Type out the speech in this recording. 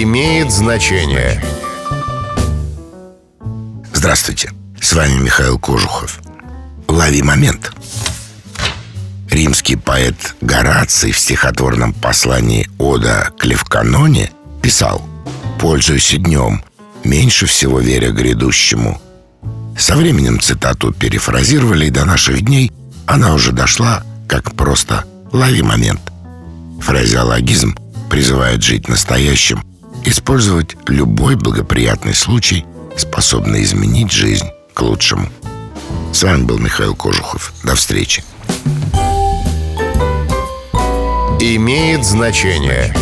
имеет значение. Здравствуйте, с вами Михаил Кожухов. Лови момент. Римский поэт Гораций в стихотворном послании «Ода к Левканоне» писал «Пользуйся днем, меньше всего веря грядущему». Со временем цитату перефразировали, и до наших дней она уже дошла, как просто «лови момент». Фразеологизм призывает жить настоящим, использовать любой благоприятный случай, способный изменить жизнь к лучшему. С вами был Михаил Кожухов. До встречи. Имеет значение.